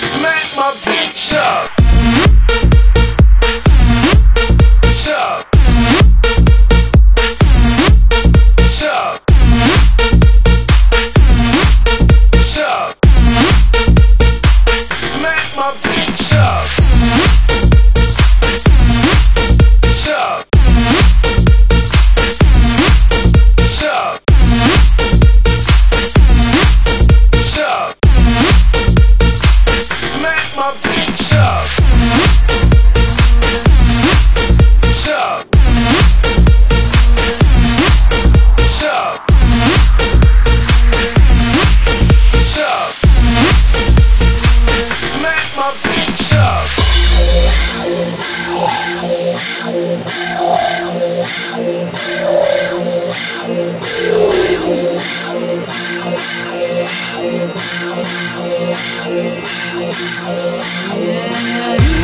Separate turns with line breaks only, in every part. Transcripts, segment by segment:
Smack my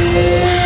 Smack